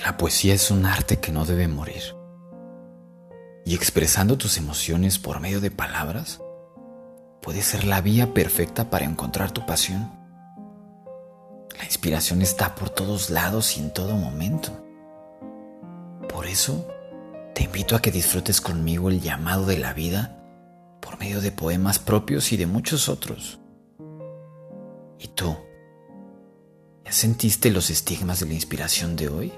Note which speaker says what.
Speaker 1: La poesía es un arte que no debe morir. Y expresando tus emociones por medio de palabras puede ser la vía perfecta para encontrar tu pasión. La inspiración está por todos lados y en todo momento. Por eso, te invito a que disfrutes conmigo el llamado de la vida por medio de poemas propios y de muchos otros. ¿Y tú? ¿Ya sentiste los estigmas de la inspiración de hoy?